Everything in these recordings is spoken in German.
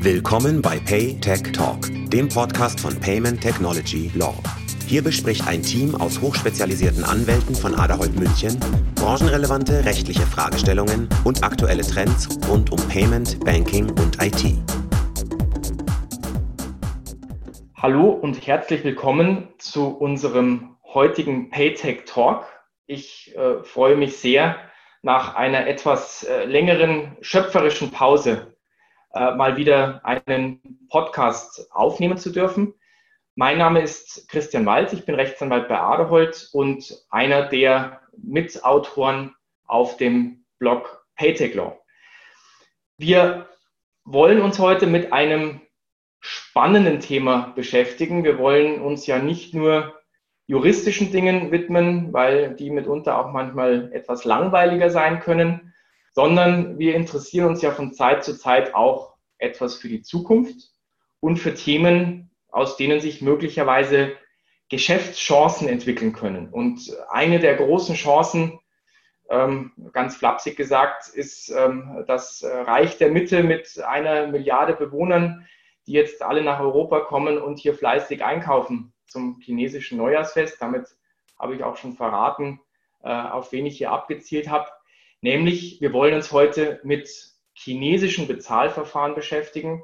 Willkommen bei Pay Tech Talk, dem Podcast von Payment Technology Law. Hier bespricht ein Team aus hochspezialisierten Anwälten von Aderholt München branchenrelevante rechtliche Fragestellungen und aktuelle Trends rund um Payment, Banking und IT. Hallo und herzlich willkommen zu unserem heutigen Paytech Talk. Ich äh, freue mich sehr, nach einer etwas äh, längeren schöpferischen Pause äh, mal wieder einen Podcast aufnehmen zu dürfen. Mein Name ist Christian Walz, ich bin Rechtsanwalt bei Aderholt und einer der Mitautoren auf dem Blog Paytech Law. Wir wollen uns heute mit einem spannenden Thema beschäftigen. Wir wollen uns ja nicht nur juristischen Dingen widmen, weil die mitunter auch manchmal etwas langweiliger sein können, sondern wir interessieren uns ja von Zeit zu Zeit auch etwas für die Zukunft und für Themen, aus denen sich möglicherweise Geschäftschancen entwickeln können. Und eine der großen Chancen, ähm, ganz flapsig gesagt, ist ähm, das Reich der Mitte mit einer Milliarde Bewohnern, die jetzt alle nach Europa kommen und hier fleißig einkaufen zum chinesischen Neujahrsfest. Damit habe ich auch schon verraten, äh, auf wen ich hier abgezielt habe. Nämlich, wir wollen uns heute mit chinesischen Bezahlverfahren beschäftigen,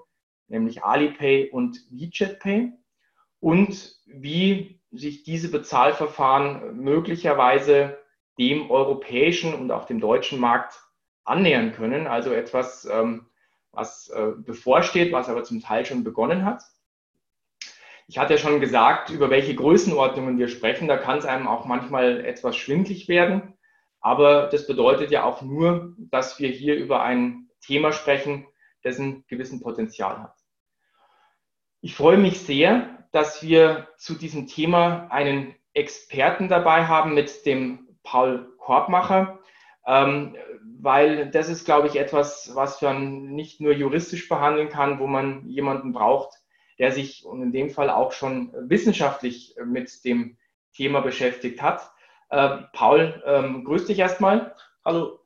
nämlich Alipay und WeChat Pay und wie sich diese Bezahlverfahren möglicherweise dem europäischen und auch dem deutschen Markt annähern können. Also etwas, ähm, was äh, bevorsteht, was aber zum Teil schon begonnen hat. Ich hatte ja schon gesagt, über welche Größenordnungen wir sprechen. Da kann es einem auch manchmal etwas schwindlig werden. Aber das bedeutet ja auch nur, dass wir hier über ein Thema sprechen, dessen gewissen Potenzial hat. Ich freue mich sehr, dass wir zu diesem Thema einen Experten dabei haben mit dem Paul Korbmacher, ähm, weil das ist, glaube ich, etwas, was man nicht nur juristisch behandeln kann, wo man jemanden braucht, der sich und in dem Fall auch schon wissenschaftlich mit dem Thema beschäftigt hat. Äh, Paul, ähm, grüß dich erstmal. Hallo.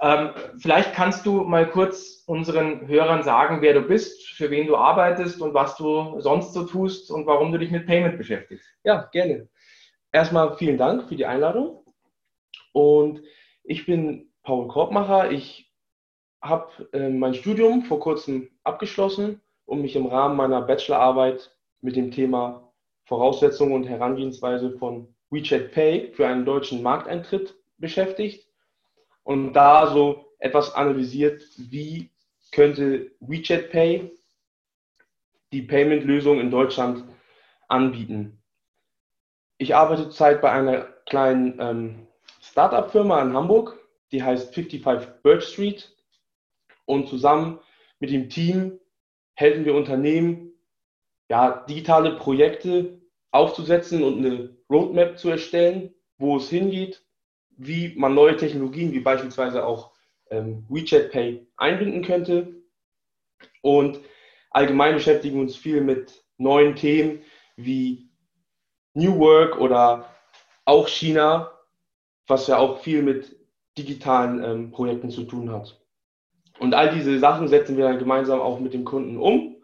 Ähm, vielleicht kannst du mal kurz unseren Hörern sagen, wer du bist, für wen du arbeitest und was du sonst so tust und warum du dich mit Payment beschäftigst. Ja, gerne. Erstmal vielen Dank für die Einladung. Und ich bin Paul Korbmacher. Ich habe äh, mein Studium vor kurzem abgeschlossen und mich im Rahmen meiner Bachelorarbeit mit dem Thema Voraussetzungen und Herangehensweise von WeChat Pay für einen deutschen Markteintritt beschäftigt und da so etwas analysiert, wie könnte WeChat Pay die Payment-Lösung in Deutschland anbieten. Ich arbeite zurzeit bei einer kleinen ähm, Startup-Firma in Hamburg, die heißt 55 Birch Street. Und zusammen mit dem Team helfen wir Unternehmen, ja, digitale Projekte aufzusetzen und eine Roadmap zu erstellen, wo es hingeht, wie man neue Technologien wie beispielsweise auch ähm, WeChat Pay einbinden könnte. Und allgemein beschäftigen wir uns viel mit neuen Themen wie New Work oder auch China, was ja auch viel mit digitalen ähm, Projekten zu tun hat. Und all diese Sachen setzen wir dann gemeinsam auch mit dem Kunden um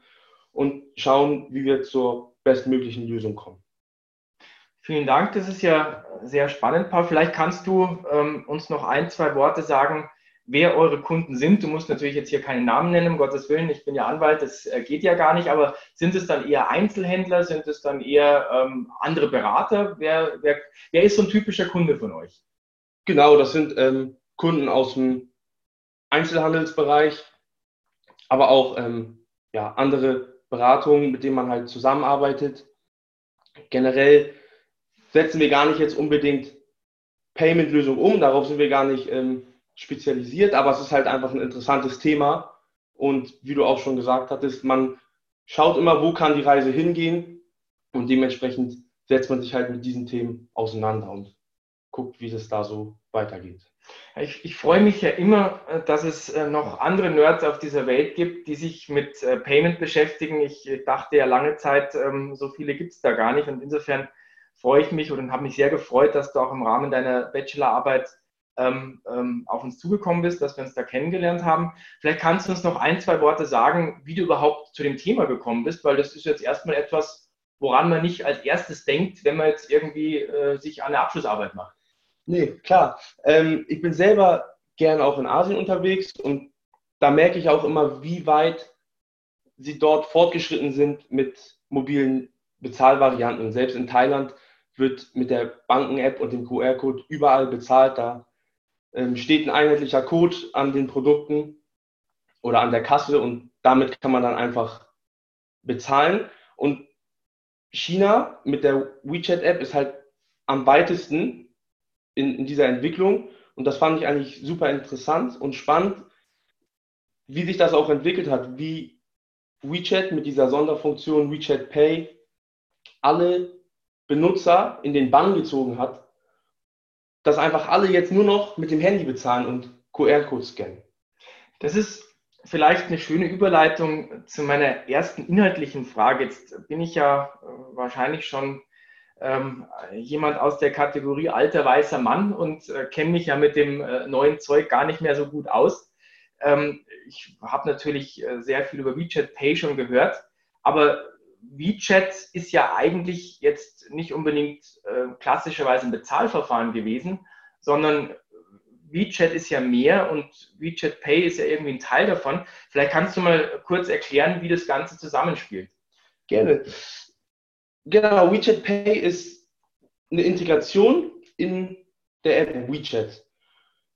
und schauen, wie wir zur bestmöglichen Lösung kommen. Vielen Dank, das ist ja sehr spannend, Paul. Vielleicht kannst du ähm, uns noch ein, zwei Worte sagen, wer eure Kunden sind. Du musst natürlich jetzt hier keinen Namen nennen, um Gottes Willen. Ich bin ja Anwalt, das äh, geht ja gar nicht. Aber sind es dann eher Einzelhändler? Sind es dann eher ähm, andere Berater? Wer, wer, wer ist so ein typischer Kunde von euch? Genau, das sind ähm, Kunden aus dem Einzelhandelsbereich, aber auch ähm, ja, andere Beratungen, mit denen man halt zusammenarbeitet. Generell setzen wir gar nicht jetzt unbedingt Payment-Lösungen um, darauf sind wir gar nicht ähm, spezialisiert, aber es ist halt einfach ein interessantes Thema. Und wie du auch schon gesagt hattest, man schaut immer, wo kann die Reise hingehen und dementsprechend setzt man sich halt mit diesen Themen auseinander und guckt, wie es da so weitergeht. Ich, ich, freue mich ja immer, äh, dass es äh, noch andere Nerds auf dieser Welt gibt, die sich mit äh, Payment beschäftigen. Ich dachte ja lange Zeit, ähm, so viele gibt es da gar nicht. Und insofern freue ich mich und habe mich sehr gefreut, dass du auch im Rahmen deiner Bachelorarbeit ähm, ähm, auf uns zugekommen bist, dass wir uns da kennengelernt haben. Vielleicht kannst du uns noch ein, zwei Worte sagen, wie du überhaupt zu dem Thema gekommen bist, weil das ist jetzt erstmal etwas, woran man nicht als erstes denkt, wenn man jetzt irgendwie äh, sich an der Abschlussarbeit macht. Nee, klar. Ähm, ich bin selber gern auch in Asien unterwegs und da merke ich auch immer, wie weit sie dort fortgeschritten sind mit mobilen Bezahlvarianten. Und selbst in Thailand wird mit der Banken-App und dem QR-Code überall bezahlt. Da ähm, steht ein einheitlicher Code an den Produkten oder an der Kasse und damit kann man dann einfach bezahlen. Und China mit der WeChat-App ist halt am weitesten in, in dieser Entwicklung. Und das fand ich eigentlich super interessant und spannend, wie sich das auch entwickelt hat, wie WeChat mit dieser Sonderfunktion WeChat Pay alle Benutzer in den Bann gezogen hat, dass einfach alle jetzt nur noch mit dem Handy bezahlen und QR-Code scannen. Das ist vielleicht eine schöne Überleitung zu meiner ersten inhaltlichen Frage. Jetzt bin ich ja äh, wahrscheinlich schon ähm, jemand aus der Kategorie alter weißer Mann und äh, kenne mich ja mit dem äh, neuen Zeug gar nicht mehr so gut aus. Ähm, ich habe natürlich äh, sehr viel über WeChat Pay schon gehört, aber WeChat ist ja eigentlich jetzt nicht unbedingt äh, klassischerweise ein Bezahlverfahren gewesen, sondern WeChat ist ja mehr und WeChat Pay ist ja irgendwie ein Teil davon. Vielleicht kannst du mal kurz erklären, wie das Ganze zusammenspielt. Gerne. Genau, WeChat Pay ist eine Integration in der App WeChat.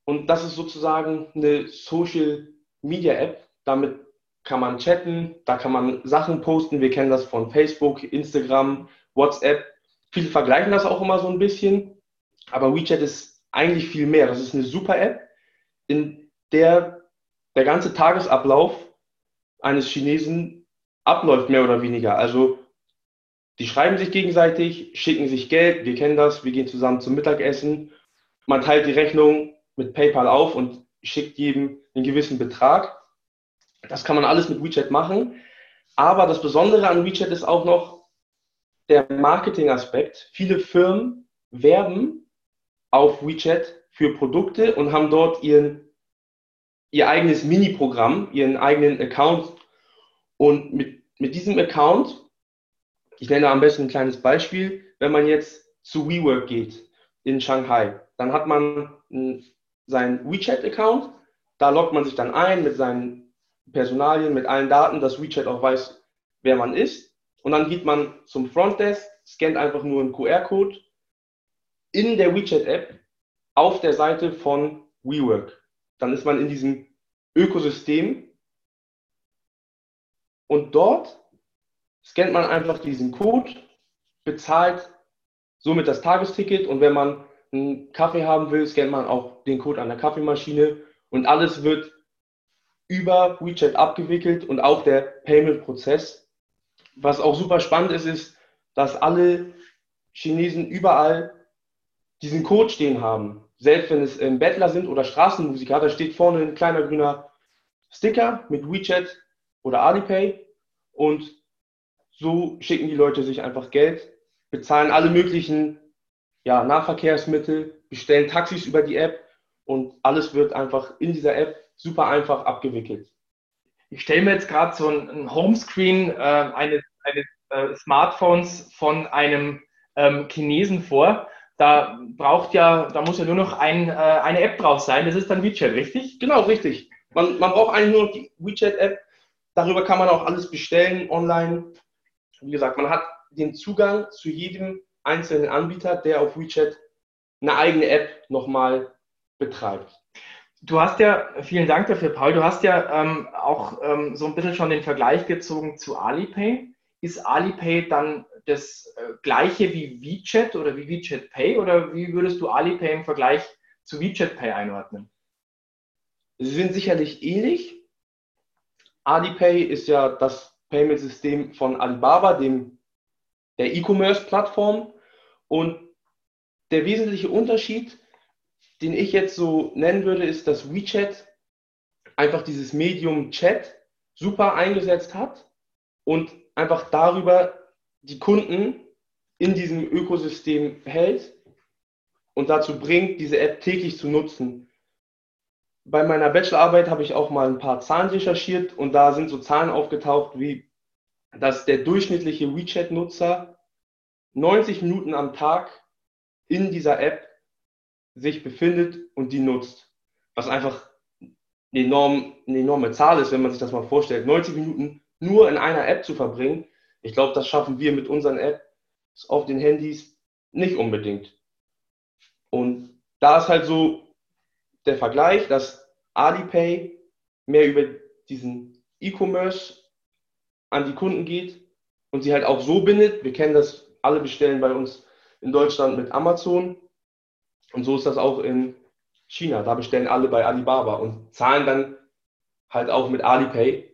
Und das ist sozusagen eine Social Media App. Damit kann man chatten, da kann man Sachen posten. Wir kennen das von Facebook, Instagram, WhatsApp. Viele vergleichen das auch immer so ein bisschen. Aber WeChat ist eigentlich viel mehr. Das ist eine super App, in der der ganze Tagesablauf eines Chinesen abläuft, mehr oder weniger. Also die schreiben sich gegenseitig, schicken sich Geld, wir kennen das, wir gehen zusammen zum Mittagessen. Man teilt die Rechnung mit PayPal auf und schickt jedem einen gewissen Betrag. Das kann man alles mit WeChat machen. Aber das Besondere an WeChat ist auch noch der Marketing-Aspekt. Viele Firmen werben auf WeChat für Produkte und haben dort ihren, ihr eigenes Mini-Programm, ihren eigenen Account. Und mit, mit diesem Account ich nenne am besten ein kleines Beispiel. Wenn man jetzt zu WeWork geht in Shanghai, dann hat man seinen WeChat-Account. Da loggt man sich dann ein mit seinen Personalien, mit allen Daten, dass WeChat auch weiß, wer man ist. Und dann geht man zum Frontdesk, scannt einfach nur einen QR-Code in der WeChat-App auf der Seite von WeWork. Dann ist man in diesem Ökosystem und dort scannt man einfach diesen Code, bezahlt somit das Tagesticket und wenn man einen Kaffee haben will, scannt man auch den Code an der Kaffeemaschine und alles wird über WeChat abgewickelt und auch der Payment-Prozess. Was auch super spannend ist, ist, dass alle Chinesen überall diesen Code stehen haben. Selbst wenn es Bettler sind oder Straßenmusiker, da steht vorne ein kleiner grüner Sticker mit WeChat oder Alipay und so schicken die Leute sich einfach Geld, bezahlen alle möglichen ja, Nahverkehrsmittel, bestellen Taxis über die App und alles wird einfach in dieser App super einfach abgewickelt. Ich stelle mir jetzt gerade so ein, Homescreen äh, eines, eines äh, Smartphones von einem ähm, Chinesen vor. Da braucht ja, da muss ja nur noch ein, äh, eine App drauf sein. Das ist dann WeChat, richtig? Genau, richtig. Man, man braucht eigentlich nur die WeChat-App. Darüber kann man auch alles bestellen online wie gesagt, man hat den Zugang zu jedem einzelnen Anbieter, der auf WeChat eine eigene App nochmal betreibt. Du hast ja, vielen Dank dafür, Paul, du hast ja ähm, auch ähm, so ein bisschen schon den Vergleich gezogen zu Alipay. Ist Alipay dann das äh, gleiche wie WeChat oder wie WeChat Pay oder wie würdest du Alipay im Vergleich zu WeChat Pay einordnen? Sie sind sicherlich ähnlich. Alipay ist ja das Payment-System von Alibaba, dem, der E-Commerce-Plattform. Und der wesentliche Unterschied, den ich jetzt so nennen würde, ist, dass WeChat einfach dieses Medium Chat super eingesetzt hat und einfach darüber die Kunden in diesem Ökosystem hält. und dazu bringt, diese App täglich zu nutzen. Bei meiner Bachelorarbeit habe ich auch mal ein paar Zahlen recherchiert und da sind so Zahlen aufgetaucht, wie dass der durchschnittliche WeChat-Nutzer 90 Minuten am Tag in dieser App sich befindet und die nutzt. Was einfach eine, enorm, eine enorme Zahl ist, wenn man sich das mal vorstellt. 90 Minuten nur in einer App zu verbringen. Ich glaube, das schaffen wir mit unseren Apps auf den Handys nicht unbedingt. Und da ist halt so der Vergleich, dass Alipay mehr über diesen E-Commerce an die Kunden geht und sie halt auch so bindet. Wir kennen das, alle bestellen bei uns in Deutschland mit Amazon. Und so ist das auch in China. Da bestellen alle bei Alibaba und zahlen dann halt auch mit Alipay,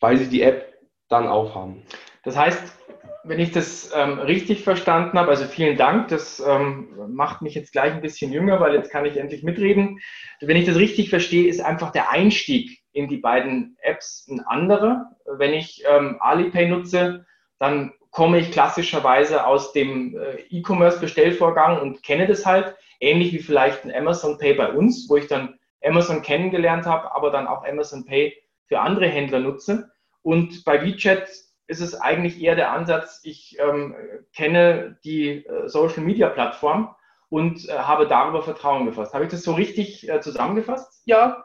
weil sie die App dann aufhaben. Das heißt, wenn ich das ähm, richtig verstanden habe, also vielen Dank, das ähm, macht mich jetzt gleich ein bisschen jünger, weil jetzt kann ich endlich mitreden. Wenn ich das richtig verstehe, ist einfach der Einstieg in die beiden Apps ein anderer. Wenn ich ähm, Alipay nutze, dann komme ich klassischerweise aus dem äh, E-Commerce-Bestellvorgang und kenne das halt, ähnlich wie vielleicht ein Amazon Pay bei uns, wo ich dann Amazon kennengelernt habe, aber dann auch Amazon Pay für andere Händler nutze. Und bei WeChat ist es eigentlich eher der Ansatz, ich ähm, kenne die äh, Social-Media-Plattform und äh, habe darüber Vertrauen gefasst. Habe ich das so richtig äh, zusammengefasst? Ja,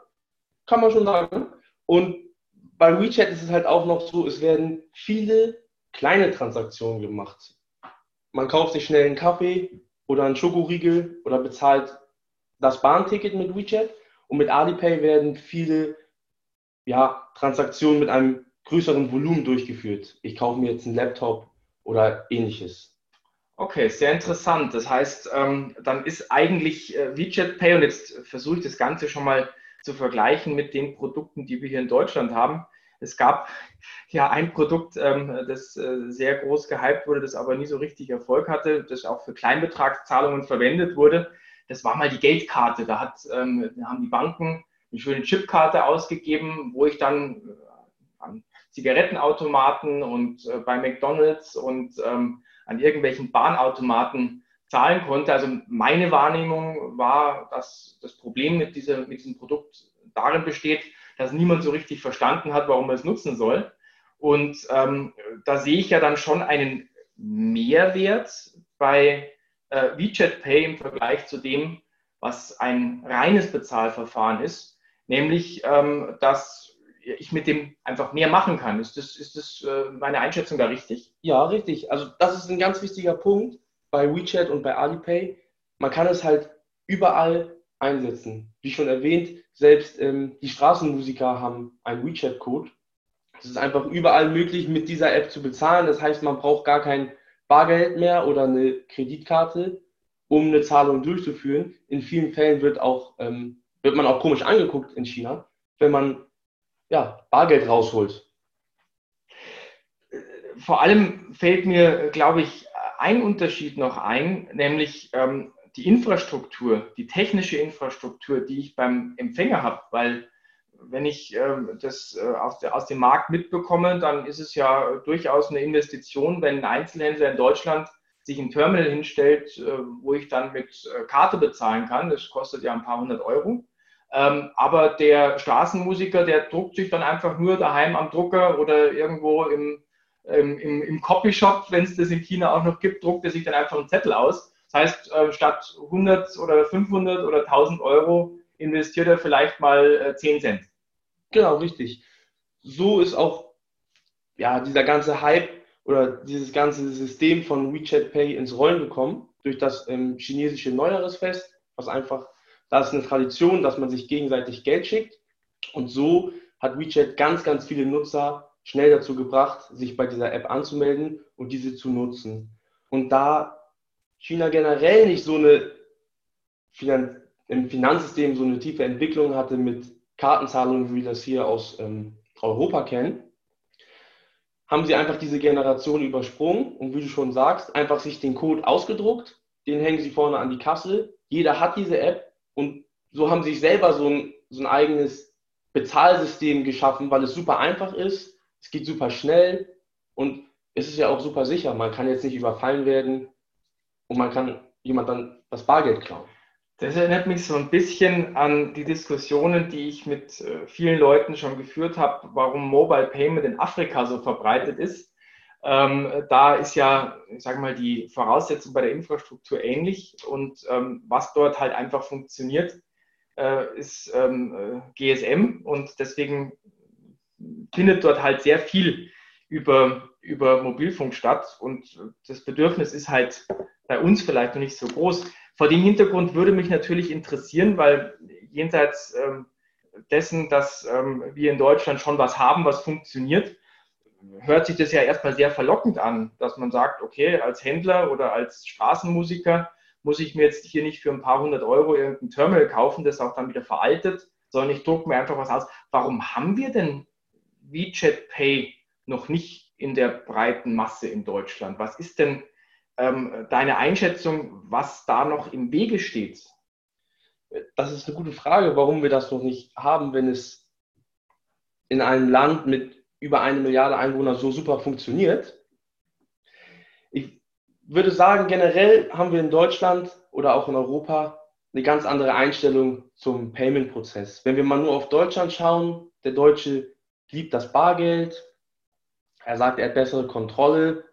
kann man schon sagen. Und bei WeChat ist es halt auch noch so, es werden viele kleine Transaktionen gemacht. Man kauft sich schnell einen Kaffee oder einen Schokoriegel oder bezahlt das Bahnticket mit WeChat. Und mit Alipay werden viele ja, Transaktionen mit einem größeren Volumen durchgeführt. Ich kaufe mir jetzt einen Laptop oder ähnliches. Okay, sehr interessant. Das heißt, ähm, dann ist eigentlich äh, WeChat Pay, und jetzt versuche ich das Ganze schon mal zu vergleichen mit den Produkten, die wir hier in Deutschland haben. Es gab ja ein Produkt, ähm, das äh, sehr groß gehypt wurde, das aber nie so richtig Erfolg hatte, das auch für Kleinbetragszahlungen verwendet wurde. Das war mal die Geldkarte. Da hat, ähm, haben die Banken eine schöne Chipkarte ausgegeben, wo ich dann äh, an Zigarettenautomaten und äh, bei McDonalds und ähm, an irgendwelchen Bahnautomaten zahlen konnte. Also meine Wahrnehmung war, dass das Problem mit, dieser, mit diesem Produkt darin besteht, dass niemand so richtig verstanden hat, warum man es nutzen soll. Und ähm, da sehe ich ja dann schon einen Mehrwert bei äh, WeChat Pay im Vergleich zu dem, was ein reines Bezahlverfahren ist, nämlich ähm, dass ich mit dem einfach mehr machen kann. Ist das, ist das äh, meine Einschätzung da richtig? Ja, richtig. Also das ist ein ganz wichtiger Punkt bei WeChat und bei Alipay. Man kann es halt überall einsetzen. Wie schon erwähnt, selbst ähm, die Straßenmusiker haben einen WeChat-Code. Es ist einfach überall möglich, mit dieser App zu bezahlen. Das heißt, man braucht gar kein Bargeld mehr oder eine Kreditkarte, um eine Zahlung durchzuführen. In vielen Fällen wird, auch, ähm, wird man auch komisch angeguckt in China, wenn man ja, Bargeld rausholt. Vor allem fällt mir, glaube ich, ein Unterschied noch ein, nämlich ähm, die Infrastruktur, die technische Infrastruktur, die ich beim Empfänger habe, weil wenn ich äh, das äh, aus, der, aus, dem Markt mitbekomme, dann ist es ja durchaus eine Investition, wenn ein Einzelhändler in Deutschland sich ein Terminal hinstellt, äh, wo ich dann mit äh, Karte bezahlen kann. Das kostet ja ein paar hundert Euro. Ähm, aber der Straßenmusiker, der druckt sich dann einfach nur daheim am Drucker oder irgendwo im, im, im, im Copyshop, wenn es das in China auch noch gibt, druckt er sich dann einfach einen Zettel aus. Das heißt, äh, statt 100 oder 500 oder 1000 Euro investiert er vielleicht mal äh, 10 Cent. Genau, richtig. So ist auch ja, dieser ganze Hype oder dieses ganze System von WeChat Pay ins Rollen gekommen durch das ähm, chinesische Neujahresfest, was einfach das ist eine Tradition, dass man sich gegenseitig Geld schickt. Und so hat WeChat ganz, ganz viele Nutzer schnell dazu gebracht, sich bei dieser App anzumelden und diese zu nutzen. Und da China generell nicht so eine Finan im Finanzsystem so eine tiefe Entwicklung hatte mit Kartenzahlungen, wie wir das hier aus ähm, Europa kennen, haben sie einfach diese Generation übersprungen und wie du schon sagst, einfach sich den Code ausgedruckt, den hängen sie vorne an die Kasse. Jeder hat diese App und so haben sie sich selber so ein, so ein eigenes Bezahlsystem geschaffen, weil es super einfach ist, es geht super schnell und es ist ja auch super sicher. Man kann jetzt nicht überfallen werden und man kann jemand dann das Bargeld klauen. Das erinnert mich so ein bisschen an die Diskussionen, die ich mit äh, vielen Leuten schon geführt habe, warum Mobile Payment in Afrika so verbreitet ist. Ähm, da ist ja, ich sage mal, die Voraussetzung bei der Infrastruktur ähnlich und ähm, was dort halt einfach funktioniert, äh, ist ähm, äh, GSM und deswegen findet dort halt sehr viel über, über Mobilfunk statt und das Bedürfnis ist halt bei uns vielleicht noch nicht so groß. Vor dem Hintergrund würde mich natürlich interessieren, weil jenseits ähm, dessen, dass ähm, wir in Deutschland schon was haben, was funktioniert, hört sich das ja erstmal sehr verlockend an, dass man sagt, okay, als Händler oder als Straßenmusiker muss ich mir jetzt hier nicht für ein paar hundert Euro irgendein Terminal kaufen, das auch dann wieder veraltet, sondern ich drucke mir einfach was aus. Warum haben wir denn WeChat Pay noch nicht in der breiten Masse in Deutschland? Was ist denn ähm, deine Einschätzung, was da noch im Wege steht? Das ist eine gute Frage, warum wir das noch nicht haben, wenn es in einem Land mit über eine Milliarde Einwohner so super funktioniert. Ich würde sagen, generell haben wir in Deutschland oder auch in Europa eine ganz andere Einstellung zum Payment-Prozess. Wenn wir mal nur auf Deutschland schauen, der Deutsche liebt das Bargeld. Er sagt, er hat bessere Kontrolle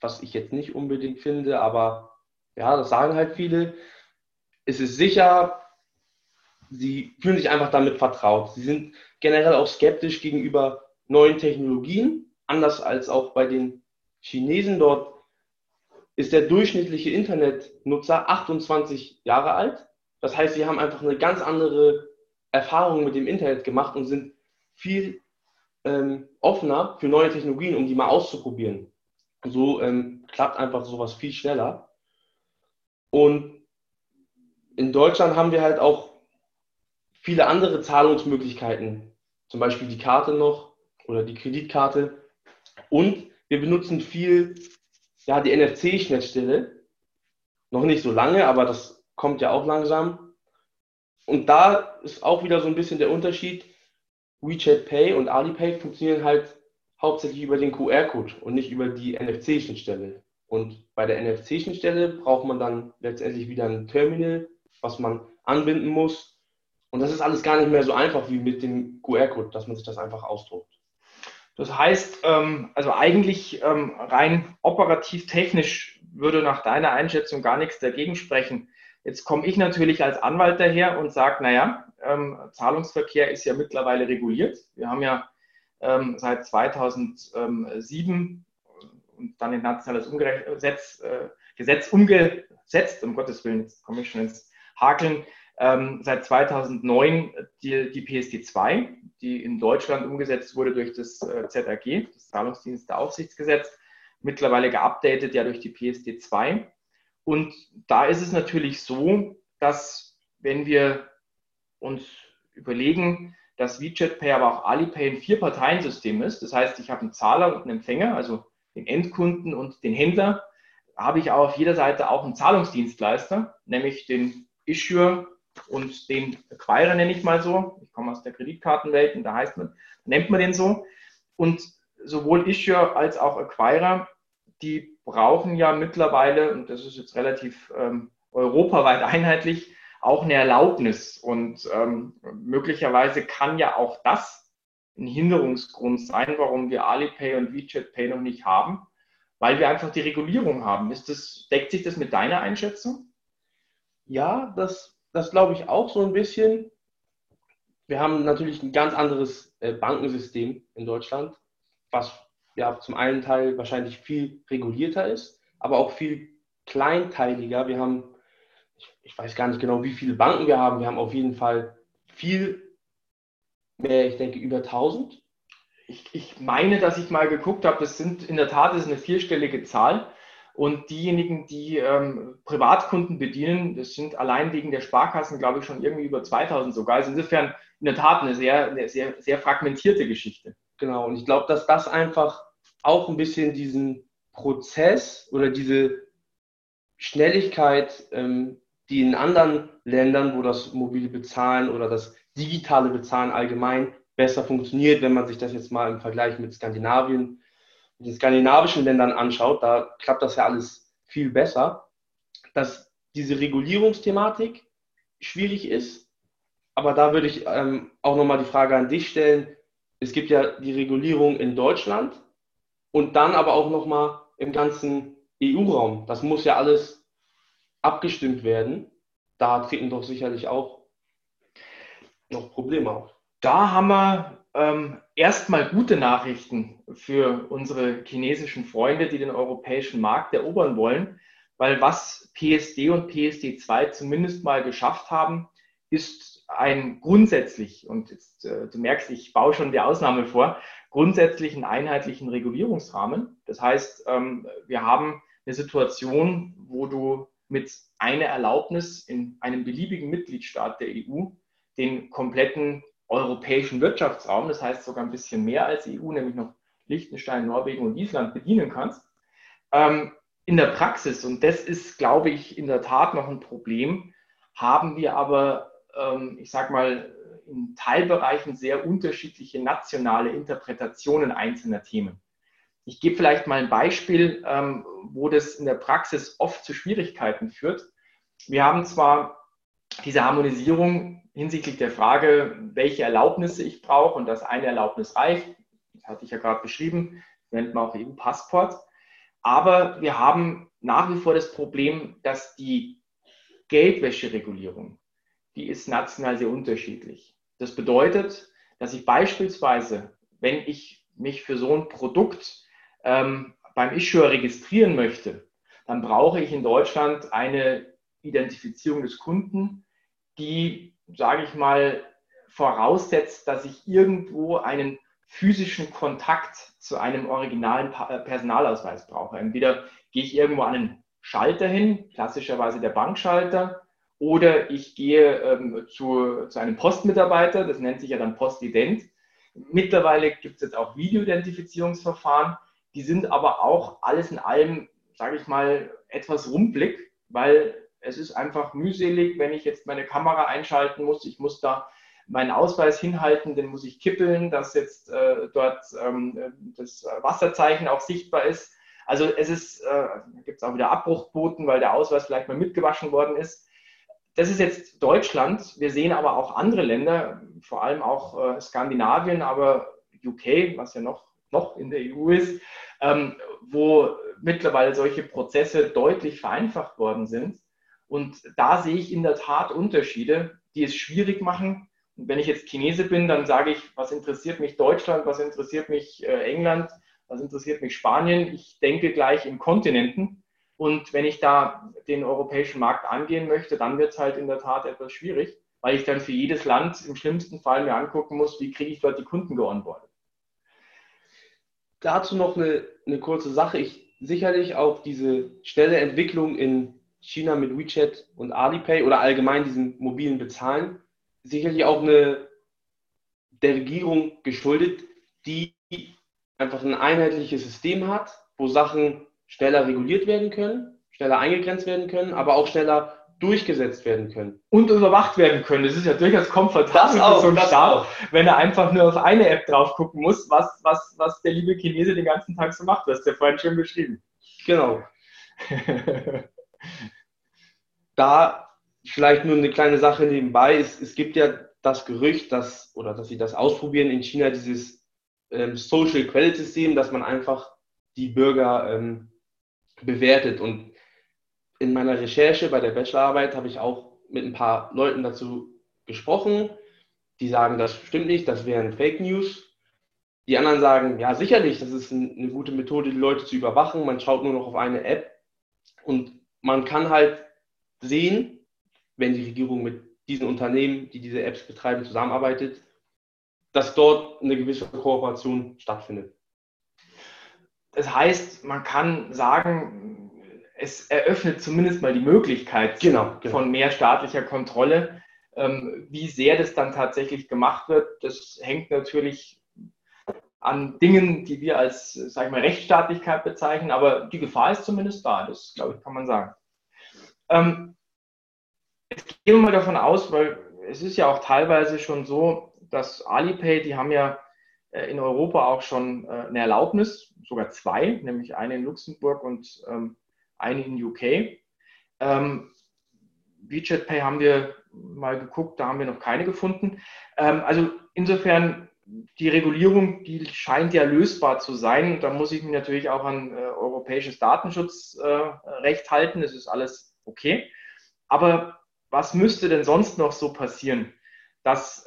was ich jetzt nicht unbedingt finde, aber ja, das sagen halt viele. Es ist sicher, sie fühlen sich einfach damit vertraut. Sie sind generell auch skeptisch gegenüber neuen Technologien, anders als auch bei den Chinesen. Dort ist der durchschnittliche Internetnutzer 28 Jahre alt. Das heißt, sie haben einfach eine ganz andere Erfahrung mit dem Internet gemacht und sind viel ähm, offener für neue Technologien, um die mal auszuprobieren. So ähm, klappt einfach sowas viel schneller. Und in Deutschland haben wir halt auch viele andere Zahlungsmöglichkeiten, zum Beispiel die Karte noch oder die Kreditkarte. Und wir benutzen viel ja, die NFC-Schnittstelle. Noch nicht so lange, aber das kommt ja auch langsam. Und da ist auch wieder so ein bisschen der Unterschied. WeChat Pay und Alipay funktionieren halt hauptsächlich über den QR-Code und nicht über die NFC-Schnittstelle. Und bei der NFC-Schnittstelle braucht man dann letztendlich wieder ein Terminal, was man anbinden muss. Und das ist alles gar nicht mehr so einfach wie mit dem QR-Code, dass man sich das einfach ausdruckt. Das heißt, ähm, also eigentlich ähm, rein operativ technisch würde nach deiner Einschätzung gar nichts dagegen sprechen. Jetzt komme ich natürlich als Anwalt daher und sage, naja, ähm, Zahlungsverkehr ist ja mittlerweile reguliert. Wir haben ja ähm, seit 2007 und dann in nationales Umgesetz, äh, Gesetz umgesetzt, um Gottes Willen, jetzt komme ich schon ins Hakeln, ähm, seit 2009 die, die PSD2, die in Deutschland umgesetzt wurde durch das äh, ZAG, das Zahlungsdiensteaufsichtsgesetz, mittlerweile geupdatet ja durch die PSD2. Und da ist es natürlich so, dass wenn wir uns überlegen, dass WeChat Pay, aber auch Alipay ein Vier-Parteien-System ist. Das heißt, ich habe einen Zahler und einen Empfänger, also den Endkunden und den Händler. Habe ich auch auf jeder Seite auch einen Zahlungsdienstleister, nämlich den Issuer und den Acquirer nenne ich mal so. Ich komme aus der Kreditkartenwelt und da heißt man, nennt man den so. Und sowohl Issuer als auch Acquirer, die brauchen ja mittlerweile, und das ist jetzt relativ ähm, europaweit einheitlich, auch eine Erlaubnis. Und ähm, möglicherweise kann ja auch das ein Hinderungsgrund sein, warum wir Alipay und WeChat Pay noch nicht haben, weil wir einfach die Regulierung haben. Ist das, deckt sich das mit deiner Einschätzung? Ja, das, das glaube ich auch so ein bisschen. Wir haben natürlich ein ganz anderes äh, Bankensystem in Deutschland, was ja zum einen Teil wahrscheinlich viel regulierter ist, aber auch viel kleinteiliger. Wir haben ich, ich weiß gar nicht genau, wie viele Banken wir haben. Wir haben auf jeden Fall viel mehr, ich denke über 1000. Ich, ich meine, dass ich mal geguckt habe, das sind in der Tat das ist eine vierstellige Zahl. Und diejenigen, die ähm, Privatkunden bedienen, das sind allein wegen der Sparkassen, glaube ich, schon irgendwie über 2000 sogar. Also insofern in der Tat eine sehr, eine sehr, sehr fragmentierte Geschichte. Genau, und ich glaube, dass das einfach auch ein bisschen diesen Prozess oder diese Schnelligkeit ähm, die in anderen Ländern, wo das mobile Bezahlen oder das digitale Bezahlen allgemein besser funktioniert, wenn man sich das jetzt mal im Vergleich mit Skandinavien, mit den skandinavischen Ländern anschaut, da klappt das ja alles viel besser, dass diese Regulierungsthematik schwierig ist. Aber da würde ich ähm, auch nochmal die Frage an dich stellen. Es gibt ja die Regulierung in Deutschland und dann aber auch nochmal im ganzen EU-Raum. Das muss ja alles abgestimmt werden. Da treten doch sicherlich auch noch Probleme auf. Da haben wir ähm, erstmal gute Nachrichten für unsere chinesischen Freunde, die den europäischen Markt erobern wollen, weil was PSD und PSD2 zumindest mal geschafft haben, ist ein grundsätzlich, und jetzt, äh, du merkst, ich baue schon die Ausnahme vor, grundsätzlichen einheitlichen Regulierungsrahmen. Das heißt, ähm, wir haben eine Situation, wo du mit einer Erlaubnis in einem beliebigen Mitgliedstaat der EU den kompletten europäischen Wirtschaftsraum, das heißt sogar ein bisschen mehr als EU, nämlich noch Liechtenstein, Norwegen und Island bedienen kannst. Ähm, in der Praxis, und das ist, glaube ich, in der Tat noch ein Problem, haben wir aber, ich sage mal, in Teilbereichen sehr unterschiedliche nationale Interpretationen einzelner Themen. Ich gebe vielleicht mal ein Beispiel, ähm, wo das in der Praxis oft zu Schwierigkeiten führt. Wir haben zwar diese Harmonisierung hinsichtlich der Frage, welche Erlaubnisse ich brauche und dass eine Erlaubnis reicht, das hatte ich ja gerade beschrieben, nennt man auch EU-Passport. Aber wir haben nach wie vor das Problem, dass die Geldwäscheregulierung, die ist national sehr unterschiedlich. Das bedeutet, dass ich beispielsweise, wenn ich mich für so ein Produkt ähm, beim Issuer registrieren möchte, dann brauche ich in Deutschland eine Identifizierung des Kunden, die, sage ich mal, voraussetzt, dass ich irgendwo einen physischen Kontakt zu einem originalen äh, Personalausweis brauche. Entweder gehe ich irgendwo an einen Schalter hin, klassischerweise der Bankschalter, oder ich gehe ähm, zu, zu einem Postmitarbeiter, das nennt sich ja dann Postident. Mittlerweile gibt es jetzt auch Videoidentifizierungsverfahren, die sind aber auch alles in allem, sage ich mal, etwas rumpelig, weil es ist einfach mühselig, wenn ich jetzt meine Kamera einschalten muss. Ich muss da meinen Ausweis hinhalten, den muss ich kippeln, dass jetzt äh, dort ähm, das Wasserzeichen auch sichtbar ist. Also es ist, äh, gibt es auch wieder Abbruchquoten, weil der Ausweis vielleicht mal mitgewaschen worden ist. Das ist jetzt Deutschland. Wir sehen aber auch andere Länder, vor allem auch äh, Skandinavien, aber UK, was ja noch, noch in der EU ist, ähm, wo mittlerweile solche Prozesse deutlich vereinfacht worden sind. Und da sehe ich in der Tat Unterschiede, die es schwierig machen. Und wenn ich jetzt Chinese bin, dann sage ich, was interessiert mich Deutschland, was interessiert mich äh, England, was interessiert mich Spanien. Ich denke gleich in Kontinenten. Und wenn ich da den europäischen Markt angehen möchte, dann wird es halt in der Tat etwas schwierig, weil ich dann für jedes Land im schlimmsten Fall mir angucken muss, wie kriege ich dort die Kunden geonboardet. Dazu noch eine, eine kurze Sache. Ich sicherlich auch diese schnelle Entwicklung in China mit WeChat und Alipay oder allgemein diesen mobilen Bezahlen sicherlich auch eine der Regierung geschuldet, die einfach ein einheitliches System hat, wo Sachen schneller reguliert werden können, schneller eingegrenzt werden können, aber auch schneller durchgesetzt werden können. Und überwacht werden können. Das ist ja durchaus komfortabel für so einen Staat, wenn er einfach nur auf eine App drauf gucken muss, was, was, was der liebe Chinese den ganzen Tag so macht. Du hast ja vorhin schon beschrieben. Genau. da vielleicht nur eine kleine Sache nebenbei. Es, es gibt ja das Gerücht, dass, oder dass sie das ausprobieren in China, dieses ähm, Social Credit System, dass man einfach die Bürger ähm, bewertet. Und in meiner Recherche bei der Bachelorarbeit habe ich auch mit ein paar Leuten dazu gesprochen. Die sagen, das stimmt nicht, das wären Fake News. Die anderen sagen, ja, sicherlich, das ist eine gute Methode, die Leute zu überwachen. Man schaut nur noch auf eine App und man kann halt sehen, wenn die Regierung mit diesen Unternehmen, die diese Apps betreiben, zusammenarbeitet, dass dort eine gewisse Kooperation stattfindet. Das heißt, man kann sagen, es eröffnet zumindest mal die Möglichkeit genau, genau. von mehr staatlicher Kontrolle. Ähm, wie sehr das dann tatsächlich gemacht wird, das hängt natürlich an Dingen, die wir als, sag ich mal, Rechtsstaatlichkeit bezeichnen, aber die Gefahr ist zumindest da, das glaube ich, kann man sagen. Ähm, jetzt gehen wir mal davon aus, weil es ist ja auch teilweise schon so, dass Alipay, die haben ja in Europa auch schon äh, eine Erlaubnis, sogar zwei, nämlich eine in Luxemburg und ähm, eine in UK. Ähm, WeChat Pay haben wir mal geguckt, da haben wir noch keine gefunden. Ähm, also insofern, die Regulierung, die scheint ja lösbar zu sein. Da muss ich mich natürlich auch an äh, europäisches Datenschutzrecht äh, halten. Das ist alles okay. Aber was müsste denn sonst noch so passieren, dass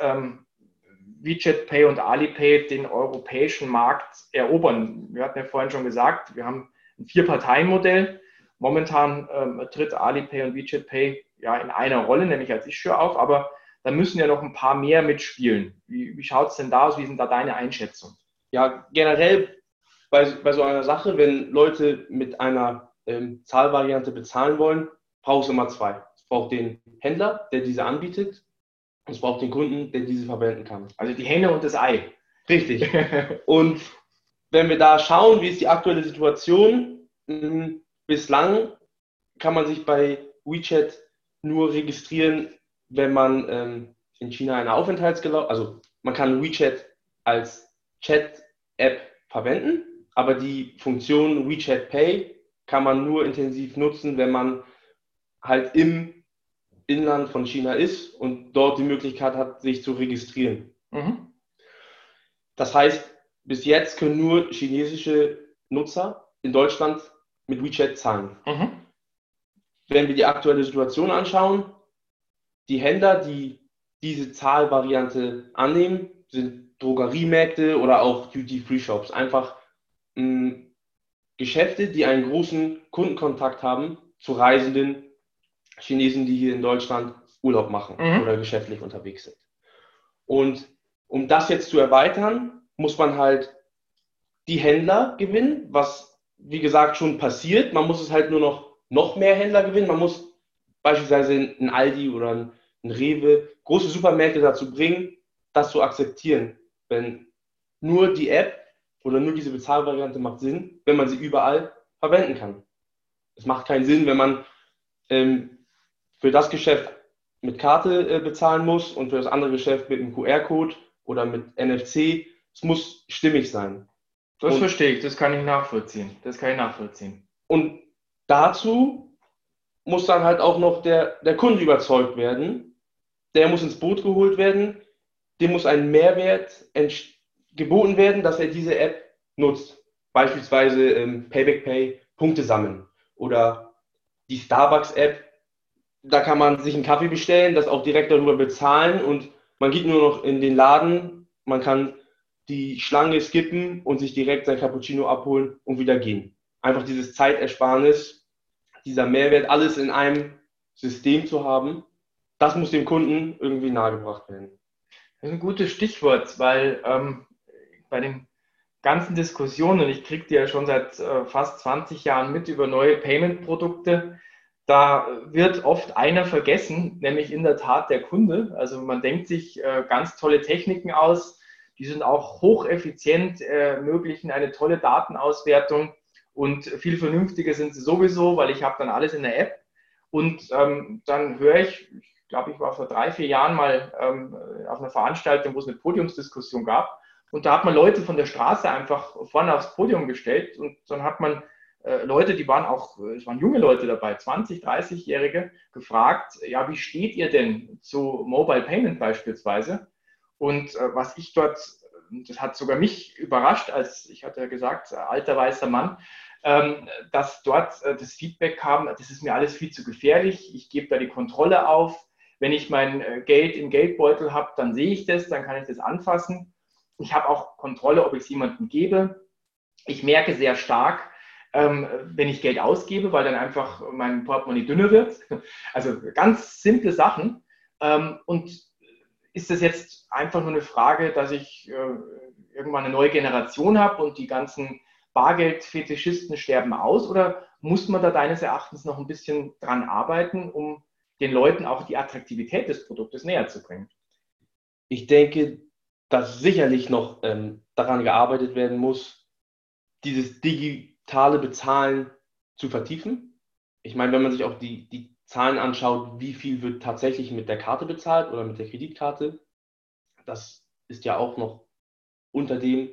WeChat Pay und Alipay den europäischen Markt erobern? Wir hatten ja vorhin schon gesagt, wir haben ein Vier-Parteien-Modell. Momentan ähm, tritt Alipay und WeChat Pay ja in einer Rolle, nämlich als Issue auf, aber da müssen ja noch ein paar mehr mitspielen. Wie, wie schaut es denn da aus? Wie sind da deine Einschätzungen? Ja, generell bei, bei so einer Sache, wenn Leute mit einer ähm, Zahlvariante bezahlen wollen, braucht es immer zwei. Es braucht den Händler, der diese anbietet, es braucht den Kunden, der diese verwenden kann. Also die Henne und das Ei. Richtig. und wenn wir da schauen, wie ist die aktuelle Situation, hm, bislang kann man sich bei WeChat nur registrieren, wenn man ähm, in China eine Aufenthaltserlaubnis, also man kann WeChat als Chat-App verwenden, aber die Funktion WeChat Pay kann man nur intensiv nutzen, wenn man halt im Inland von China ist und dort die Möglichkeit hat, sich zu registrieren. Mhm. Das heißt, bis jetzt können nur chinesische Nutzer in Deutschland mit WeChat zahlen. Mhm. Wenn wir die aktuelle Situation anschauen, die Händler, die diese Zahlvariante annehmen, sind Drogeriemärkte oder auch Duty-Free-Shops. Einfach mh, hm, Geschäfte, die einen großen Kundenkontakt haben zu Reisenden, Chinesen, die hier in Deutschland Urlaub machen mhm. oder geschäftlich unterwegs sind. Und um das jetzt zu erweitern, muss man halt die Händler gewinnen, was wie gesagt schon passiert. Man muss es halt nur noch, noch mehr Händler gewinnen. Man muss beispielsweise ein Aldi oder ein, ein Rewe, große Supermärkte dazu bringen, das zu akzeptieren. Wenn nur die App oder nur diese Bezahlvariante macht Sinn, wenn man sie überall verwenden kann. Es macht keinen Sinn, wenn man ähm, für das Geschäft mit Karte äh, bezahlen muss und für das andere Geschäft mit einem QR-Code oder mit NFC. Es muss stimmig sein. Das und, verstehe ich, das kann ich nachvollziehen. Das kann ich nachvollziehen. Und dazu muss dann halt auch noch der, der Kunde überzeugt werden. Der muss ins Boot geholt werden. Dem muss ein Mehrwert geboten werden, dass er diese App nutzt. Beispielsweise ähm, Payback Pay, Punkte sammeln. Oder die Starbucks-App, da kann man sich einen Kaffee bestellen, das auch direkt darüber bezahlen und man geht nur noch in den Laden, man kann die Schlange skippen und sich direkt sein Cappuccino abholen und wieder gehen. Einfach dieses Zeitersparnis, dieser Mehrwert, alles in einem System zu haben, das muss dem Kunden irgendwie nahegebracht werden. Das ist ein gutes Stichwort, weil ähm, bei den ganzen Diskussionen, und ich kriege die ja schon seit äh, fast 20 Jahren mit über neue Payment-Produkte, da wird oft einer vergessen, nämlich in der Tat der Kunde. Also man denkt sich äh, ganz tolle Techniken aus, die sind auch hocheffizient, äh, ermöglichen eine tolle Datenauswertung und viel vernünftiger sind sie sowieso, weil ich habe dann alles in der App. Und ähm, dann höre ich, ich glaube, ich war vor drei, vier Jahren mal ähm, auf einer Veranstaltung, wo es eine Podiumsdiskussion gab. Und da hat man Leute von der Straße einfach vorne aufs Podium gestellt und dann hat man äh, Leute, die waren auch, es waren junge Leute dabei, 20, 30-Jährige, gefragt, ja, wie steht ihr denn zu Mobile Payment beispielsweise? Und äh, was ich dort, das hat sogar mich überrascht, als ich hatte ja gesagt, alter weißer Mann, ähm, dass dort äh, das Feedback kam, das ist mir alles viel zu gefährlich, ich gebe da die Kontrolle auf. Wenn ich mein äh, Geld im Geldbeutel habe, dann sehe ich das, dann kann ich das anfassen. Ich habe auch Kontrolle, ob ich es jemandem gebe. Ich merke sehr stark, ähm, wenn ich Geld ausgebe, weil dann einfach mein Portemonnaie dünner wird. Also ganz simple Sachen. Ähm, und ist das jetzt einfach nur eine Frage, dass ich äh, irgendwann eine neue Generation habe und die ganzen Bargeldfetischisten sterben aus? Oder muss man da deines Erachtens noch ein bisschen dran arbeiten, um den Leuten auch die Attraktivität des Produktes näher zu bringen? Ich denke, dass sicherlich noch ähm, daran gearbeitet werden muss, dieses digitale Bezahlen zu vertiefen. Ich meine, wenn man sich auch die, die Zahlen anschaut, wie viel wird tatsächlich mit der Karte bezahlt oder mit der Kreditkarte, das ist ja auch noch unter dem,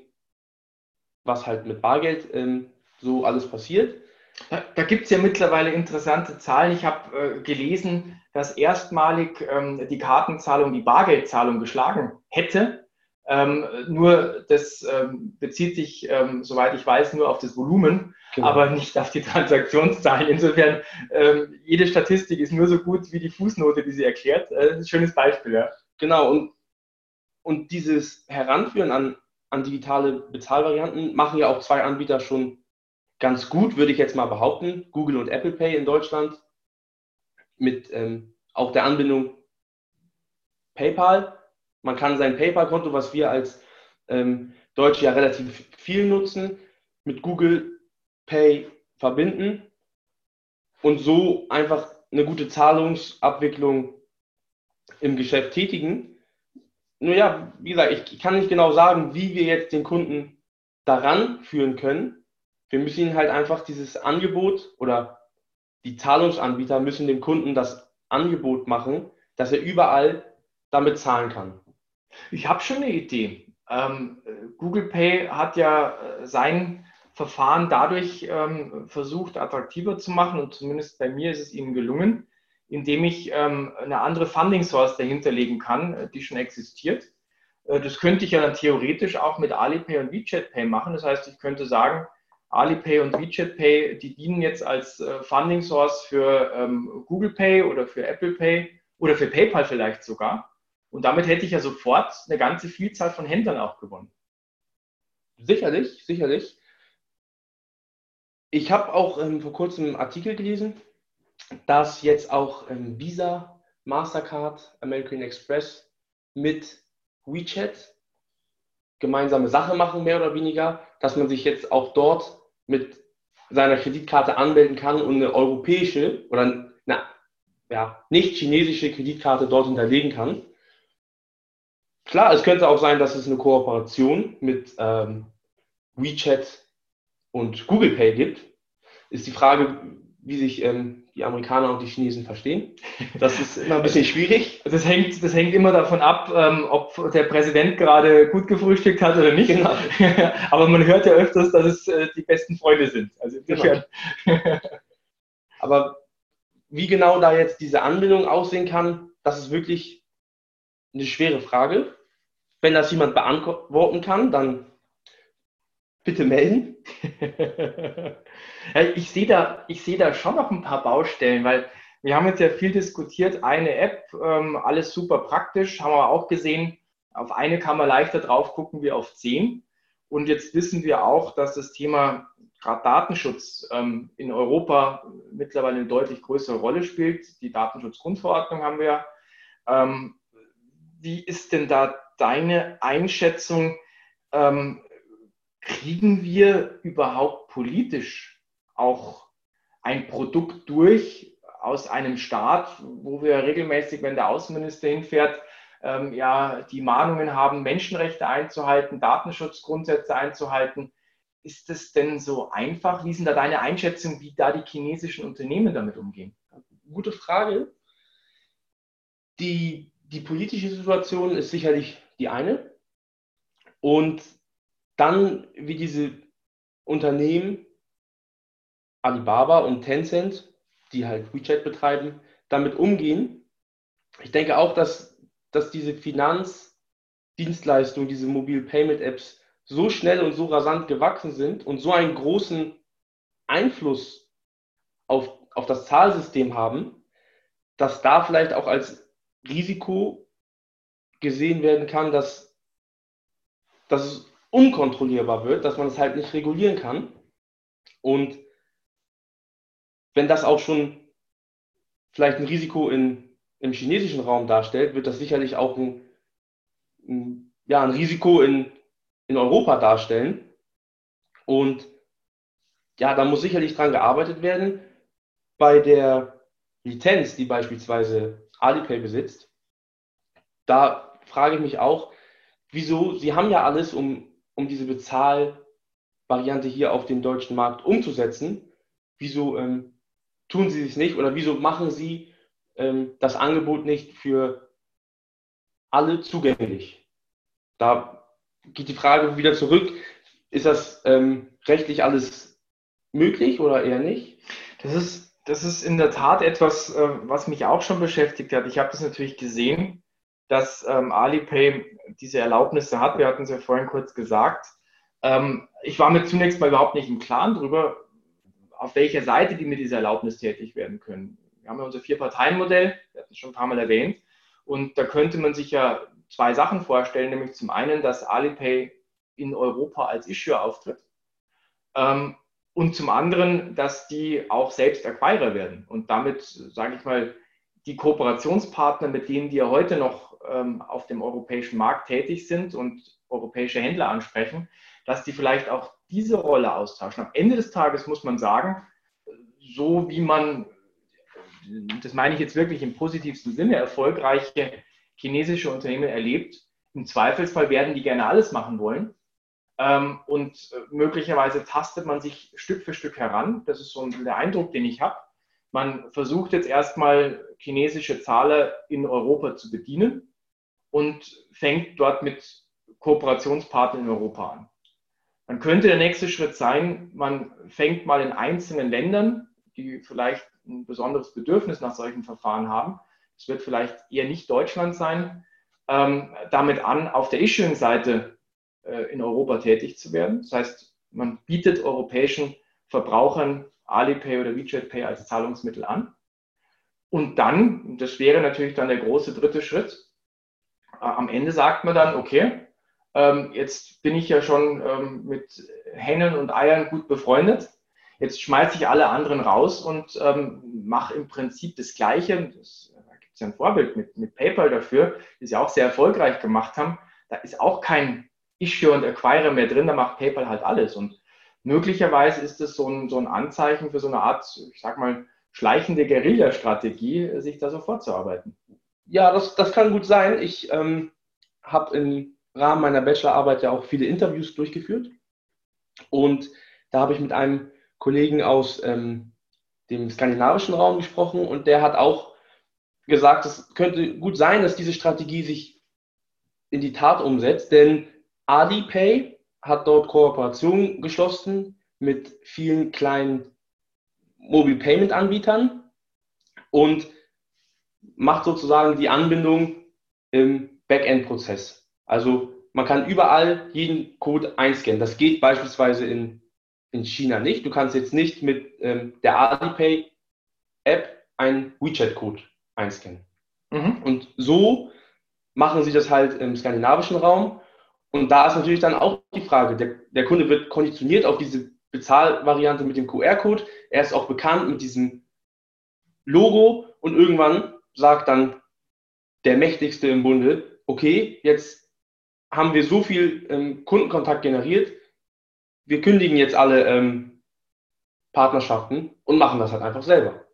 was halt mit Bargeld ähm, so alles passiert. Da, da gibt es ja mittlerweile interessante Zahlen. Ich habe äh, gelesen, dass erstmalig ähm, die Kartenzahlung die Bargeldzahlung geschlagen hätte. Ähm, nur das ähm, bezieht sich, ähm, soweit ich weiß, nur auf das Volumen, genau. aber nicht auf die Transaktionszahlen. Insofern, ähm, jede Statistik ist nur so gut wie die Fußnote, die sie erklärt. Äh, das ist ein schönes Beispiel. Ja. Genau, und, und dieses Heranführen an, an digitale Bezahlvarianten machen ja auch zwei Anbieter schon ganz gut, würde ich jetzt mal behaupten. Google und Apple Pay in Deutschland mit ähm, auch der Anbindung PayPal. Man kann sein PayPal-Konto, was wir als ähm, Deutsche ja relativ viel nutzen, mit Google Pay verbinden und so einfach eine gute Zahlungsabwicklung im Geschäft tätigen. Nur ja, wie gesagt, ich kann nicht genau sagen, wie wir jetzt den Kunden daran führen können. Wir müssen ihnen halt einfach dieses Angebot oder die Zahlungsanbieter müssen dem Kunden das Angebot machen, dass er überall damit zahlen kann. Ich habe schon eine Idee. Ähm, Google Pay hat ja äh, sein Verfahren dadurch ähm, versucht, attraktiver zu machen und zumindest bei mir ist es ihnen gelungen, indem ich ähm, eine andere Funding Source dahinter legen kann, äh, die schon existiert. Äh, das könnte ich ja dann theoretisch auch mit Alipay und WeChat Pay machen. Das heißt, ich könnte sagen, Alipay und WeChat Pay, die dienen jetzt als äh, Funding Source für ähm, Google Pay oder für Apple Pay oder für PayPal vielleicht sogar. Und damit hätte ich ja sofort eine ganze Vielzahl von Händlern auch gewonnen. Sicherlich, sicherlich. Ich habe auch ähm, vor kurzem einen Artikel gelesen, dass jetzt auch ähm, Visa, Mastercard, American Express mit WeChat gemeinsame Sache machen, mehr oder weniger, dass man sich jetzt auch dort mit seiner Kreditkarte anmelden kann und eine europäische oder eine ja, nicht chinesische Kreditkarte dort hinterlegen kann. Klar, es könnte auch sein, dass es eine Kooperation mit ähm, WeChat und Google Pay gibt. Ist die Frage, wie sich ähm, die Amerikaner und die Chinesen verstehen. Das ist immer ein bisschen schwierig. Das hängt, das hängt immer davon ab, ähm, ob der Präsident gerade gut gefrühstückt hat oder nicht. Genau. Aber man hört ja öfters, dass es äh, die besten Freunde sind. Also insofern. Genau. Aber wie genau da jetzt diese Anbindung aussehen kann, das ist wirklich eine schwere Frage. Wenn das jemand beantworten kann, dann bitte melden. ich sehe da, ich da schon noch ein paar Baustellen, weil wir haben jetzt ja viel diskutiert, eine App, ähm, alles super praktisch, haben wir auch gesehen, auf eine kann man leichter drauf gucken wie auf zehn. Und jetzt wissen wir auch, dass das Thema gerade Datenschutz ähm, in Europa mittlerweile eine deutlich größere Rolle spielt. Die Datenschutzgrundverordnung haben wir. Ähm, wie ist denn da deine Einschätzung? Ähm, kriegen wir überhaupt politisch auch ein Produkt durch aus einem Staat, wo wir regelmäßig, wenn der Außenminister hinfährt, ähm, ja, die Mahnungen haben, Menschenrechte einzuhalten, Datenschutzgrundsätze einzuhalten. Ist es denn so einfach? Wie sind da deine Einschätzung, wie da die chinesischen Unternehmen damit umgehen? Gute Frage. Die, die politische Situation ist sicherlich die eine. Und dann, wie diese Unternehmen, Alibaba und Tencent, die halt WeChat betreiben, damit umgehen. Ich denke auch, dass, dass diese Finanzdienstleistungen, diese Mobile Payment Apps so schnell und so rasant gewachsen sind und so einen großen Einfluss auf, auf das Zahlsystem haben, dass da vielleicht auch als Risiko gesehen werden kann, dass, dass es unkontrollierbar wird, dass man es halt nicht regulieren kann. Und wenn das auch schon vielleicht ein Risiko in, im chinesischen Raum darstellt, wird das sicherlich auch ein, ein, ja, ein Risiko in, in Europa darstellen. Und ja, da muss sicherlich dran gearbeitet werden. Bei der Lizenz, die beispielsweise Alipay besitzt, da frage ich mich auch, wieso, sie haben ja alles, um um diese Bezahlvariante hier auf den deutschen Markt umzusetzen. Wieso ähm, tun sie es nicht oder wieso machen sie ähm, das Angebot nicht für alle zugänglich? Da geht die Frage wieder zurück, ist das ähm, rechtlich alles möglich oder eher nicht? Das ist Das ist in der Tat etwas, äh, was mich auch schon beschäftigt hat. Ich habe das natürlich gesehen, dass ähm, Alipay diese Erlaubnisse hat. Wir hatten es ja vorhin kurz gesagt. Ähm, ich war mir zunächst mal überhaupt nicht im Klaren darüber, auf welcher Seite die mit dieser Erlaubnis tätig werden können. Wir haben ja unser Vier-Parteien-Modell, wir hatten es schon ein paar Mal erwähnt. Und da könnte man sich ja zwei Sachen vorstellen, nämlich zum einen, dass Alipay in Europa als Issuer auftritt. Ähm, und zum anderen, dass die auch selbst Acquirer werden und damit, sage ich mal, die Kooperationspartner, mit denen ja heute noch ähm, auf dem europäischen Markt tätig sind und europäische Händler ansprechen, dass die vielleicht auch diese Rolle austauschen. Am Ende des Tages muss man sagen, so wie man, das meine ich jetzt wirklich im positivsten Sinne, erfolgreiche chinesische Unternehmen erlebt, im Zweifelsfall werden die gerne alles machen wollen. Ähm, und möglicherweise tastet man sich Stück für Stück heran. Das ist so der Eindruck, den ich habe. Man versucht jetzt erstmal chinesische Zahler in Europa zu bedienen und fängt dort mit Kooperationspartnern in Europa an. Dann könnte der nächste Schritt sein, man fängt mal in einzelnen Ländern, die vielleicht ein besonderes Bedürfnis nach solchen Verfahren haben, es wird vielleicht eher nicht Deutschland sein, ähm, damit an, auf der Issuing-Seite äh, in Europa tätig zu werden. Das heißt, man bietet europäischen Verbrauchern Alipay oder WeChat Pay als Zahlungsmittel an. Und dann, das wäre natürlich dann der große dritte Schritt, äh, am Ende sagt man dann, okay, ähm, jetzt bin ich ja schon ähm, mit Hennen und Eiern gut befreundet. Jetzt schmeiße ich alle anderen raus und ähm, mache im Prinzip das Gleiche. Da gibt es ja ein Vorbild mit, mit PayPal dafür, die ja auch sehr erfolgreich gemacht haben. Da ist auch kein Issue und Acquirer mehr drin, da macht PayPal halt alles. Und möglicherweise ist es so ein, so ein Anzeichen für so eine Art, ich sag mal, schleichende Guerilla-Strategie, sich da so vorzuarbeiten. Ja, das, das kann gut sein. Ich ähm, habe im Rahmen meiner Bachelorarbeit ja auch viele Interviews durchgeführt. Und da habe ich mit einem Kollegen aus ähm, dem skandinavischen Raum gesprochen und der hat auch gesagt, es könnte gut sein, dass diese Strategie sich in die Tat umsetzt, denn Alipay hat dort Kooperationen geschlossen mit vielen kleinen Mobile Payment Anbietern und macht sozusagen die Anbindung im Backend-Prozess. Also man kann überall jeden Code einscannen. Das geht beispielsweise in, in China nicht. Du kannst jetzt nicht mit ähm, der Alipay-App einen WeChat-Code einscannen. Mhm. Und so machen sie das halt im skandinavischen Raum. Und da ist natürlich dann auch die Frage, der, der Kunde wird konditioniert auf diese Bezahlvariante mit dem QR-Code. Er ist auch bekannt mit diesem Logo und irgendwann sagt dann der Mächtigste im Bunde, okay, jetzt haben wir so viel ähm, Kundenkontakt generiert, wir kündigen jetzt alle ähm, Partnerschaften und machen das halt einfach selber.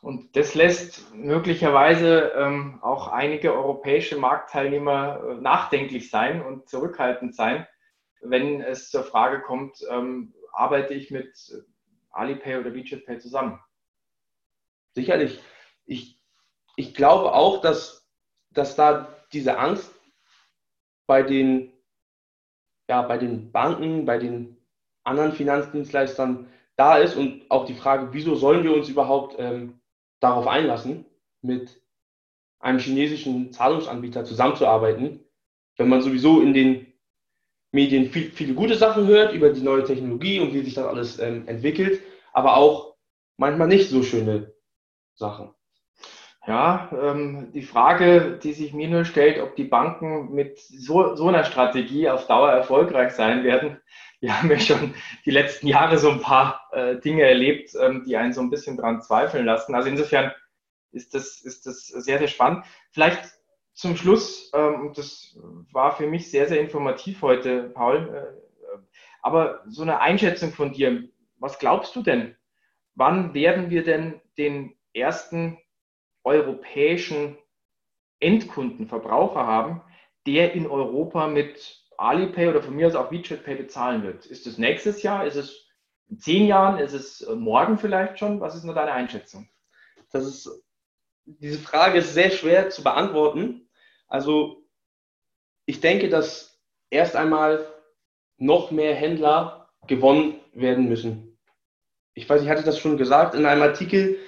Und das lässt möglicherweise ähm, auch einige europäische Marktteilnehmer äh, nachdenklich sein und zurückhaltend sein, wenn es zur Frage kommt, ähm, arbeite ich mit Alipay oder WeChat Pay zusammen? Sicherlich. Ich, ich glaube auch, dass, dass da diese Angst bei den, ja, bei den Banken, bei den anderen Finanzdienstleistern da ist und auch die Frage, wieso sollen wir uns überhaupt ähm, darauf einlassen, mit einem chinesischen Zahlungsanbieter zusammenzuarbeiten, wenn man sowieso in den Medien viel, viele gute Sachen hört über die neue Technologie und wie sich das alles ähm, entwickelt, aber auch manchmal nicht so schöne Sachen. Ja, ähm, die Frage, die sich mir nur stellt, ob die Banken mit so, so einer Strategie auf Dauer erfolgreich sein werden. Wir haben ja schon die letzten Jahre so ein paar äh, Dinge erlebt, ähm, die einen so ein bisschen dran zweifeln lassen. Also insofern ist das, ist das sehr, sehr spannend. Vielleicht zum Schluss, ähm, das war für mich sehr, sehr informativ heute, Paul, äh, aber so eine Einschätzung von dir. Was glaubst du denn? Wann werden wir denn den ersten europäischen Endkunden, Verbraucher haben, der in Europa mit Alipay oder von mir aus auch WeChat Pay bezahlen wird. Ist es nächstes Jahr? Ist es in zehn Jahren? Ist es äh, morgen vielleicht schon? Was ist nur deine Einschätzung? Das ist, diese Frage ist sehr schwer zu beantworten. Also ich denke, dass erst einmal noch mehr Händler gewonnen werden müssen. Ich weiß, ich hatte das schon gesagt in einem Artikel,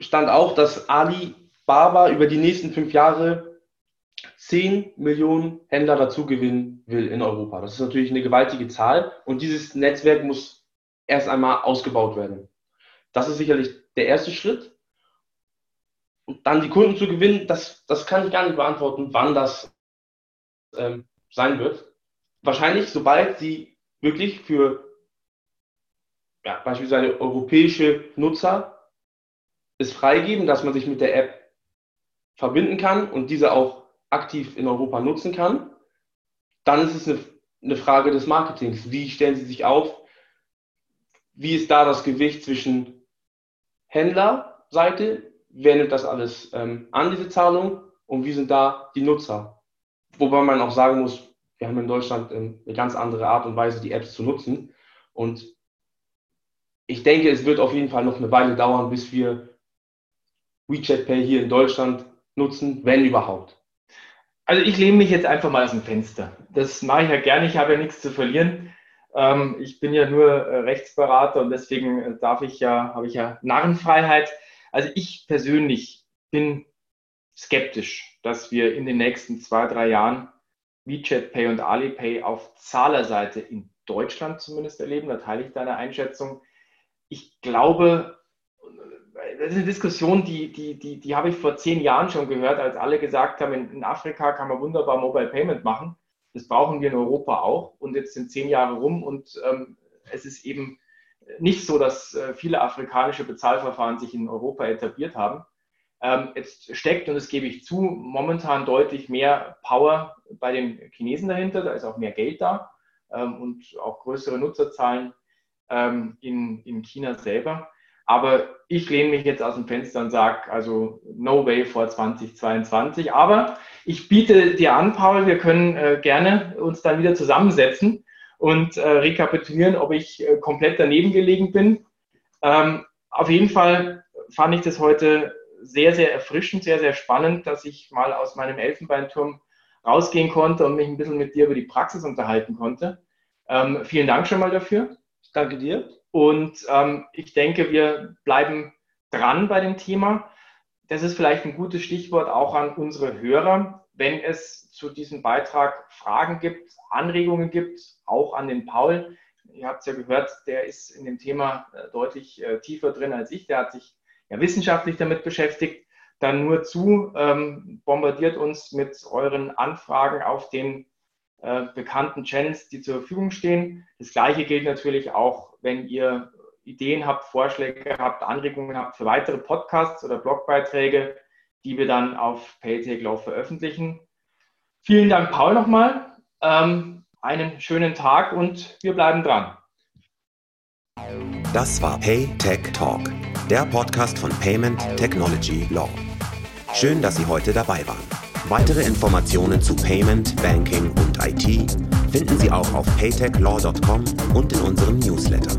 stand auch, dass Alibaba über die nächsten fünf Jahre 10 Millionen Händler dazu gewinnen will in Europa. Das ist natürlich eine gewaltige Zahl und dieses Netzwerk muss erst einmal ausgebaut werden. Das ist sicherlich der erste Schritt. Und dann die Kunden zu gewinnen, das, das kann ich gar nicht beantworten, wann das ähm, sein wird. Wahrscheinlich, sobald sie wirklich für ja, beispielsweise europäische Nutzer es freigeben, dass man sich mit der App verbinden kann und diese auch aktiv in Europa nutzen kann, dann ist es eine, eine Frage des Marketings. Wie stellen Sie sich auf? Wie ist da das Gewicht zwischen Händlerseite, wer nimmt das alles ähm, an, diese Zahlung, und wie sind da die Nutzer? Wobei man auch sagen muss, wir haben in Deutschland ähm, eine ganz andere Art und Weise, die Apps zu nutzen. Und ich denke, es wird auf jeden Fall noch eine Weile dauern, bis wir WeChat Pay hier in Deutschland nutzen, wenn überhaupt. Also ich lehne mich jetzt einfach mal aus dem Fenster. Das mache ich ja gerne, ich habe ja nichts zu verlieren. Ähm, ich bin ja nur äh, Rechtsberater und deswegen äh, darf ich ja, habe ich ja Narrenfreiheit. Also ich persönlich bin skeptisch, dass wir in den nächsten zwei, drei Jahren WeChat Pay und Alipay auf Zahlerseite in Deutschland zumindest erleben. Da teile ich deine Einschätzung. Ich glaube, das ist eine Diskussion, die, die, die, die habe ich vor zehn Jahren schon gehört, als alle gesagt haben, in, Afrika kann man wunderbar Mobile Payment machen. Das brauchen wir in Europa auch. Und jetzt sind zehn Jahre rum und ähm, es ist eben nicht so, dass äh, viele afrikanische Bezahlverfahren sich in Europa etabliert haben. Ähm, jetzt steckt, und das gebe ich zu, momentan deutlich mehr Power bei den Chinesen dahinter. Da ist auch mehr Geld da ähm, und auch größere Nutzerzahlen ähm, in, in China selber. Aber ich lehne mich jetzt aus dem Fenster und sage, also no way vor 2022. Aber ich biete dir an, Paul, wir können äh, gerne uns dann wieder zusammensetzen und äh, rekapitulieren, ob ich äh, komplett daneben gelegen bin. Ähm, auf jeden Fall fand ich das heute sehr, sehr erfrischend, sehr, sehr spannend, dass ich mal aus meinem Elfenbeinturm rausgehen konnte und mich ein bisschen mit dir über die Praxis unterhalten konnte. Ähm, vielen Dank schon mal dafür. Danke dir. Und ähm, ich denke, wir bleiben dran bei dem Thema. Das ist vielleicht ein gutes Stichwort auch an unsere Hörer. Wenn es zu diesem Beitrag Fragen gibt, Anregungen gibt, auch an den Paul. Ihr habt es ja gehört, der ist in dem Thema äh, deutlich äh, tiefer drin als ich. Der hat sich ja wissenschaftlich damit beschäftigt. Dann nur zu, ähm, bombardiert uns mit euren Anfragen auf den äh, bekannten Channels, die zur Verfügung stehen. Das gleiche gilt natürlich auch, wenn ihr Ideen habt, Vorschläge habt, Anregungen habt für weitere Podcasts oder Blogbeiträge, die wir dann auf Paytech veröffentlichen. Vielen Dank, Paul, nochmal. Ähm, einen schönen Tag und wir bleiben dran. Das war Paytech Talk, der Podcast von Payment Technology Law. Schön, dass Sie heute dabei waren. Weitere Informationen zu Payment, Banking und IT finden Sie auch auf paytechlaw.com und in unserem Newsletter.